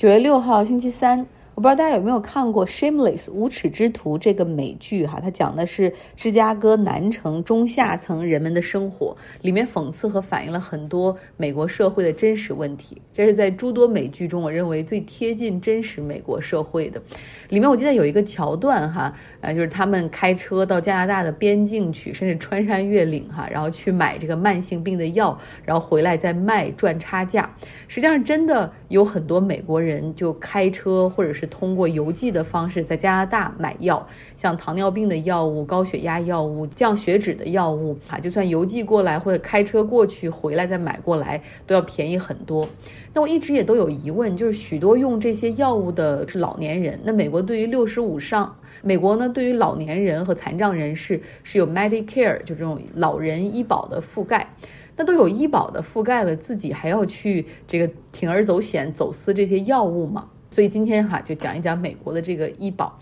九月六号，星期三。我不知道大家有没有看过《Shameless 无耻之徒》这个美剧哈？它讲的是芝加哥南城中下层人们的生活，里面讽刺和反映了很多美国社会的真实问题。这是在诸多美剧中，我认为最贴近真实美国社会的。里面我记得有一个桥段哈，呃，就是他们开车到加拿大的边境去，甚至穿山越岭哈，然后去买这个慢性病的药，然后回来再卖赚差价。实际上，真的有很多美国人就开车或者是。通过邮寄的方式在加拿大买药，像糖尿病的药物、高血压药物、降血脂的药物啊，就算邮寄过来或者开车过去回来再买过来，都要便宜很多。那我一直也都有疑问，就是许多用这些药物的是老年人。那美国对于六十五上，美国呢对于老年人和残障人士是有 Medicare 就这种老人医保的覆盖。那都有医保的覆盖了，自己还要去这个铤而走险走私这些药物吗？所以今天哈就讲一讲美国的这个医保，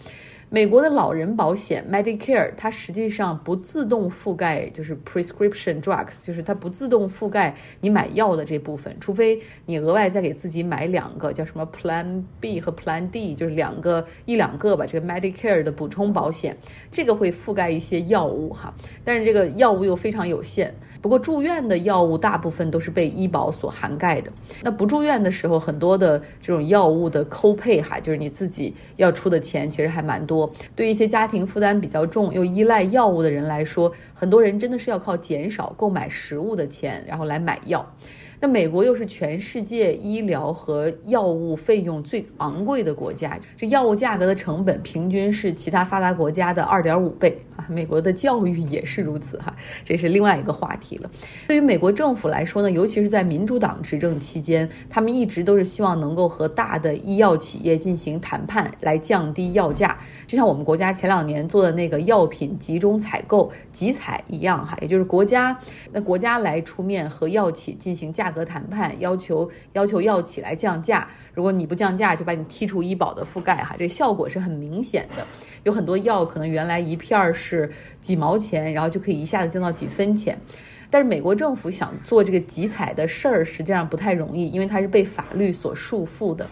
美国的老人保险 Medicare，它实际上不自动覆盖就是 prescription drugs，就是它不自动覆盖你买药的这部分，除非你额外再给自己买两个叫什么 Plan B 和 Plan D，就是两个一两个吧，这个 Medicare 的补充保险，这个会覆盖一些药物哈，但是这个药物又非常有限。不过住院的药物大部分都是被医保所涵盖的。那不住院的时候，很多的这种药物的扣配哈，就是你自己要出的钱，其实还蛮多。对一些家庭负担比较重又依赖药物的人来说，很多人真的是要靠减少购买食物的钱，然后来买药。那美国又是全世界医疗和药物费用最昂贵的国家，这药物价格的成本平均是其他发达国家的二点五倍啊！美国的教育也是如此哈，这是另外一个话题了。对于美国政府来说呢，尤其是在民主党执政期间，他们一直都是希望能够和大的医药企业进行谈判，来降低药价，就像我们国家前两年做的那个药品集中采购集采一样哈，也就是国家那国家来出面和药企进行价。格谈判要求要求药企来降价，如果你不降价，就把你剔除医保的覆盖哈，这效果是很明显的。有很多药可能原来一片儿是是几毛钱，然后就可以一下子降到几分钱。但是美国政府想做这个集采的事儿，实际上不太容易，因为它是被法律所束缚的。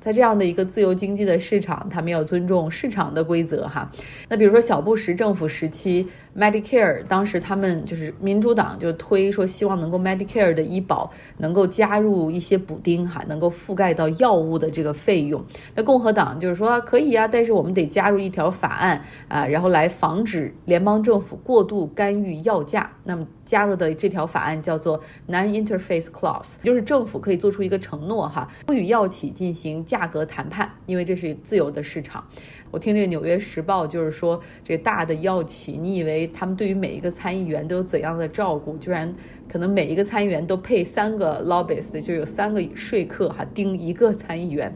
在这样的一个自由经济的市场，他们要尊重市场的规则哈。那比如说小布什政府时期，Medicare 当时他们就是民主党就推说希望能够 Medicare 的医保能够加入一些补丁哈，能够覆盖到药物的这个费用。那共和党就是说可以啊，但是我们得加入一条法案啊，然后来防止联邦政府过度干预药价。那么加入的这条法案叫做 Non-Interface Clause，就是政府可以做出一个承诺哈，不与药企进行。价格谈判，因为这是自由的市场。我听这个《纽约时报》就是说，这大的药企，你以为他们对于每一个参议员都有怎样的照顾？居然可能每一个参议员都配三个 lobbyist，就有三个说客哈盯一个参议员。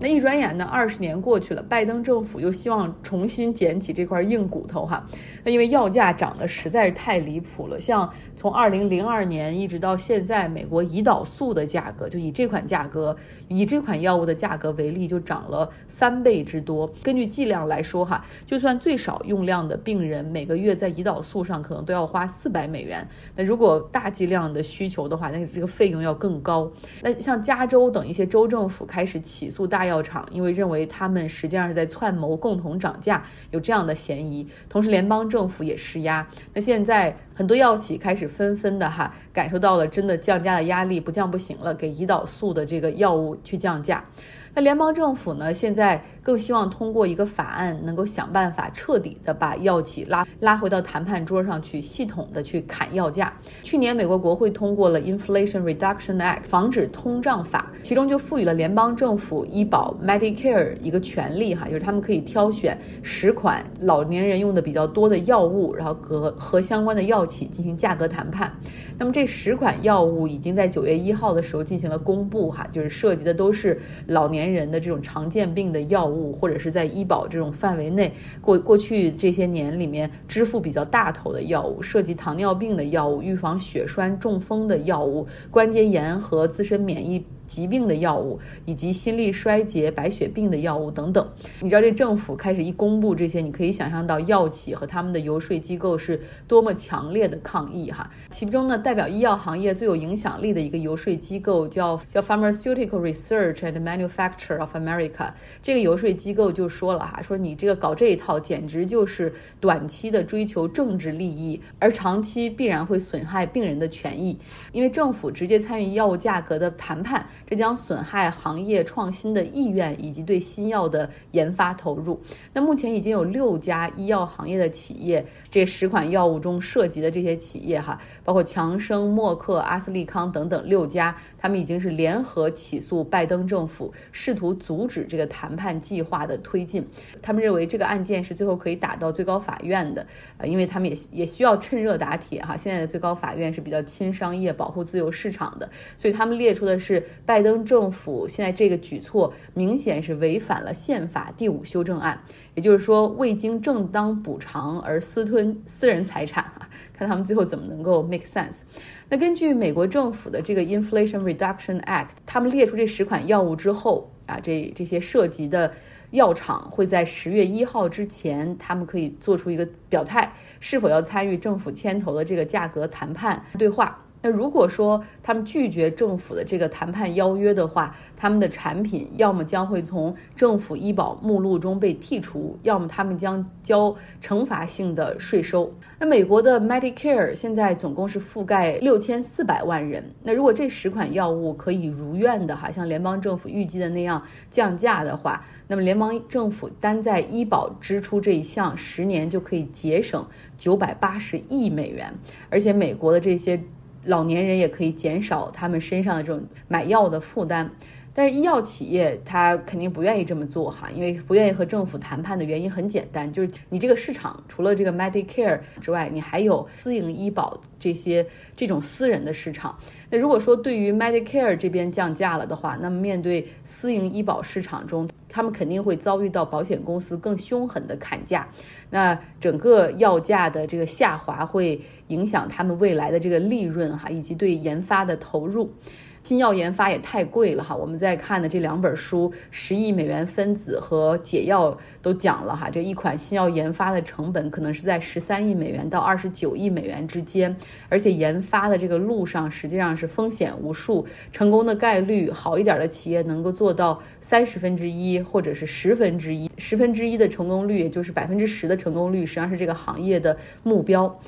那一转眼呢，二十年过去了，拜登政府又希望重新捡起这块硬骨头哈。那因为药价涨得实在是太离谱了，像从二零零二年一直到现在，美国胰岛素的价格就以这款价格，以这款药物的价格为例，就涨了三倍之多。根据剂量来说哈，就算最少用量的病人每个月在胰岛素上可能都要花四百美元。那如果大剂量的需求的话，那这个费用要更高。那像加州等一些州政府开始起诉大。药厂因为认为他们实际上是在串谋共同涨价，有这样的嫌疑。同时，联邦政府也施压。那现在很多药企开始纷纷的哈，感受到了真的降价的压力，不降不行了，给胰岛素的这个药物去降价。那联邦政府呢？现在更希望通过一个法案，能够想办法彻底的把药企拉拉回到谈判桌上去，系统的去砍药价。去年，美国国会通过了 Inflation Reduction Act，防止通胀法，其中就赋予了联邦政府医保 Medicare 一个权利，哈，就是他们可以挑选十款老年人用的比较多的药物，然后和和相关的药企进行价格谈判。那么这十款药物已经在九月一号的时候进行了公布，哈，就是涉及的都是老年。人的这种常见病的药物，或者是在医保这种范围内，过过去这些年里面支付比较大头的药物，涉及糖尿病的药物、预防血栓、中风的药物、关节炎和自身免疫疾病的药物，以及心力衰竭、白血病的药物等等。你知道这政府开始一公布这些，你可以想象到药企和他们的游说机构是多么强烈的抗议哈。其中呢，代表医药行业最有影响力的一个游说机构叫叫 Pharmaceutical Research and Manufacture of America，这个游说机构就说了哈，说你这个搞这一套简直就是短期的追求政治利益，而长期必然会损害病人的权益，因为政府直接参与药物价格的谈判。这将损害行业创新的意愿以及对新药的研发投入。那目前已经有六家医药行业的企业，这十款药物中涉及的这些企业哈，包括强生、默克、阿斯利康等等六家，他们已经是联合起诉拜登政府，试图阻止这个谈判计划的推进。他们认为这个案件是最后可以打到最高法院的，呃，因为他们也也需要趁热打铁哈。现在的最高法院是比较亲商业、保护自由市场的，所以他们列出的是。拜登政府现在这个举措明显是违反了宪法第五修正案，也就是说未经正当补偿而私吞私人财产啊，看他们最后怎么能够 make sense。那根据美国政府的这个 Inflation Reduction Act，他们列出这十款药物之后啊，这这些涉及的药厂会在十月一号之前，他们可以做出一个表态，是否要参与政府牵头的这个价格谈判对话。那如果说他们拒绝政府的这个谈判邀约的话，他们的产品要么将会从政府医保目录中被剔除，要么他们将交惩罚性的税收。那美国的 Medicare 现在总共是覆盖六千四百万人。那如果这十款药物可以如愿的哈，像联邦政府预计的那样降价的话，那么联邦政府单在医保支出这一项，十年就可以节省九百八十亿美元，而且美国的这些。老年人也可以减少他们身上的这种买药的负担，但是医药企业他肯定不愿意这么做哈，因为不愿意和政府谈判的原因很简单，就是你这个市场除了这个 Medicare 之外，你还有私营医保这些这种私人的市场。那如果说对于 Medicare 这边降价了的话，那么面对私营医保市场中，他们肯定会遭遇到保险公司更凶狠的砍价，那整个药价的这个下滑会影响他们未来的这个利润哈，以及对研发的投入。新药研发也太贵了哈，我们在看的这两本书，十亿美元分子和解药都讲了哈，这一款新药研发的成本可能是在十三亿美元到二十九亿美元之间，而且研发的这个路上实际上是风险无数，成功的概率好一点的企业能够做到三十分之一或者是十分之一，十分之一的成功率，也就是百分之十的成功率，实际上是这个行业的目标。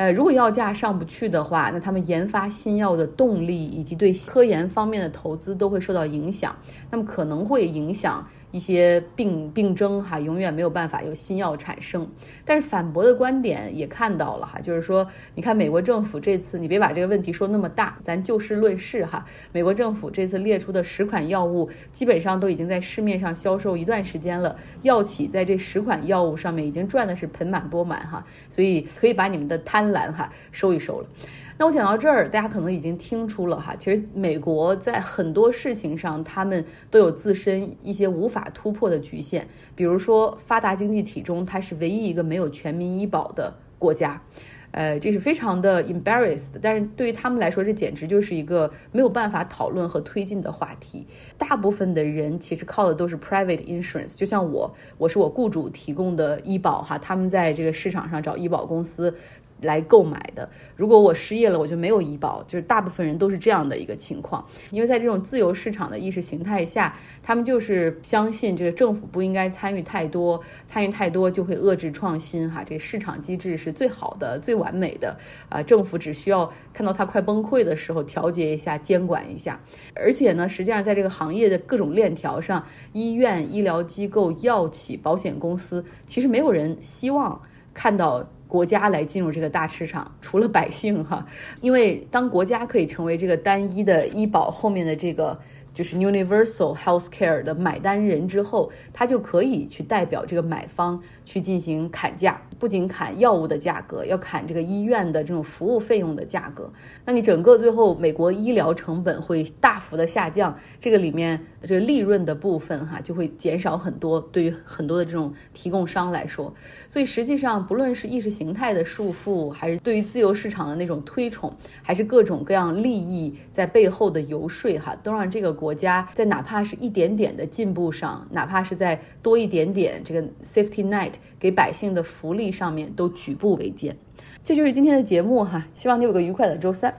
呃，如果药价上不去的话，那他们研发新药的动力以及对科研方面的投资都会受到影响，那么可能会影响。一些病病症哈，永远没有办法有新药产生。但是反驳的观点也看到了哈，就是说，你看美国政府这次，你别把这个问题说那么大，咱就事论事哈。美国政府这次列出的十款药物，基本上都已经在市面上销售一段时间了，药企在这十款药物上面已经赚的是盆满钵满哈，所以可以把你们的贪婪哈收一收了。那我讲到这儿，大家可能已经听出了哈，其实美国在很多事情上，他们都有自身一些无法突破的局限。比如说，发达经济体中，它是唯一一个没有全民医保的国家，呃，这是非常的 embarrassed。但是对于他们来说，这简直就是一个没有办法讨论和推进的话题。大部分的人其实靠的都是 private insurance，就像我，我是我雇主提供的医保哈，他们在这个市场上找医保公司。来购买的。如果我失业了，我就没有医保。就是大部分人都是这样的一个情况，因为在这种自由市场的意识形态下，他们就是相信这个政府不应该参与太多，参与太多就会遏制创新。哈，这个市场机制是最好的、最完美的啊！政府只需要看到它快崩溃的时候，调节一下、监管一下。而且呢，实际上在这个行业的各种链条上，医院、医疗机构、药企、保险公司，其实没有人希望看到。国家来进入这个大市场，除了百姓哈，因为当国家可以成为这个单一的医保后面的这个。就是 universal health care 的买单人之后，他就可以去代表这个买方去进行砍价，不仅砍药物的价格，要砍这个医院的这种服务费用的价格。那你整个最后美国医疗成本会大幅的下降，这个里面这个利润的部分哈就会减少很多，对于很多的这种提供商来说。所以实际上不论是意识形态的束缚，还是对于自由市场的那种推崇，还是各种各样利益在背后的游说哈，都让这个。国家在哪怕是一点点的进步上，哪怕是在多一点点这个 safety net 给百姓的福利上面，都举步维艰。这就是今天的节目哈，希望你有个愉快的周三。